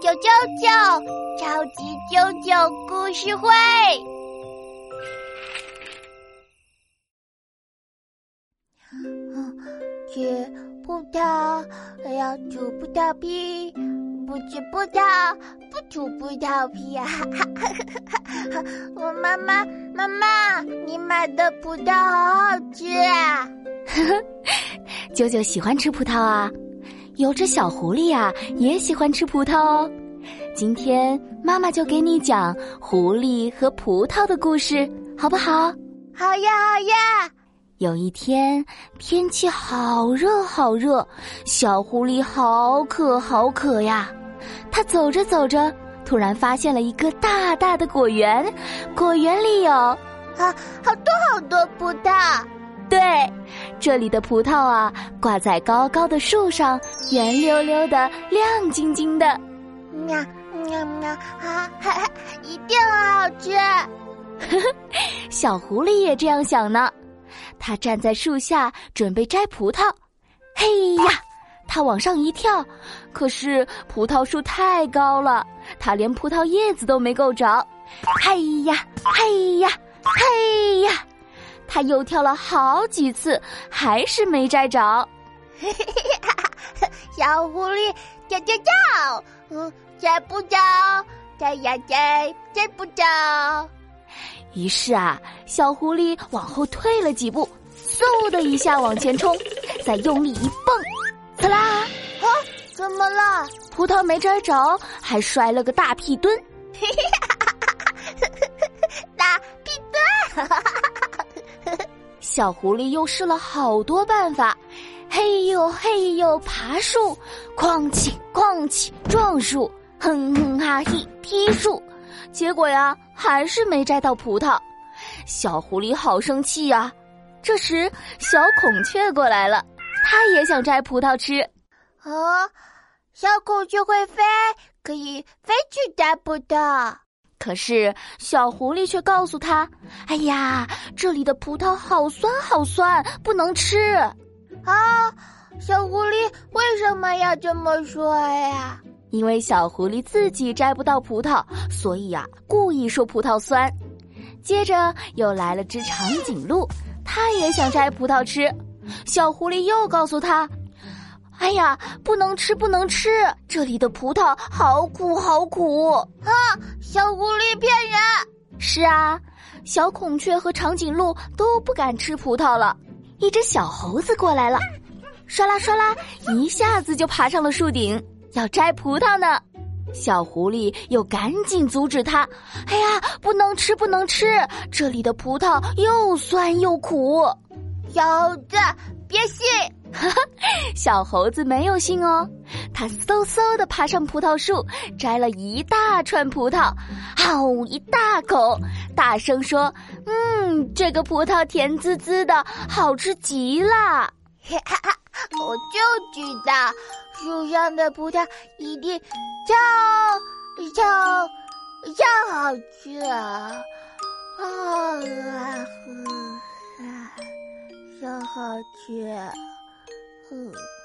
啾啾啾，超级舅舅故事会。吃葡萄要吐葡萄皮，不吃葡萄不吐葡萄皮啊！我妈妈妈妈，你买的葡萄好好吃啊！舅舅喜欢吃葡萄啊。有只小狐狸呀，也喜欢吃葡萄哦。今天妈妈就给你讲狐狸和葡萄的故事，好不好？好呀，好呀。有一天天气好热好热，小狐狸好渴好渴呀。它走着走着，突然发现了一个大大的果园，果园里有啊好多好多葡萄。对，这里的葡萄啊，挂在高高的树上，圆溜溜的，亮晶晶的。喵喵喵！啊，一定很好吃。小狐狸也这样想呢。它站在树下准备摘葡萄。嘿呀，它往上一跳，可是葡萄树太高了，它连葡萄叶子都没够着。嘿呀，嘿呀，嘿呀！他又跳了好几次，还是没摘着。小狐狸叫叫叫，嗯，摘不着，摘呀摘，摘不着。于是啊，小狐狸往后退了几步，嗖的一下往前冲，再用力一蹦，刺啦！啊，怎么了？葡萄没摘着，还摔了个大屁墩。大屁墩！小狐狸又试了好多办法，嘿呦嘿呦爬树，哐起哐起撞树，哼哼哈嘿踢树，结果呀还是没摘到葡萄。小狐狸好生气呀！这时小孔雀过来了，它也想摘葡萄吃。啊，小孔雀会飞，可以飞去摘葡萄。可是小狐狸却告诉他：“哎呀，这里的葡萄好酸好酸，不能吃。”啊，小狐狸为什么要这么说呀？因为小狐狸自己摘不到葡萄，所以呀，故意说葡萄酸。接着又来了只长颈鹿，它也想摘葡萄吃。小狐狸又告诉他。哎呀，不能吃，不能吃！这里的葡萄好苦，好苦！啊，小狐狸骗人！是啊，小孔雀和长颈鹿都不敢吃葡萄了。一只小猴子过来了，唰啦唰啦，一下子就爬上了树顶，要摘葡萄呢。小狐狸又赶紧阻止他：“哎呀，不能吃，不能吃！这里的葡萄又酸又苦。”小子，别信！哈哈，小猴子没有信哦，它嗖嗖的爬上葡萄树，摘了一大串葡萄，嗷一大口，大声说：“嗯，这个葡萄甜滋滋的，好吃极了。”哈哈，我就知道，树上的葡萄一定超超超好吃啊！啊，啊超好吃。嗯。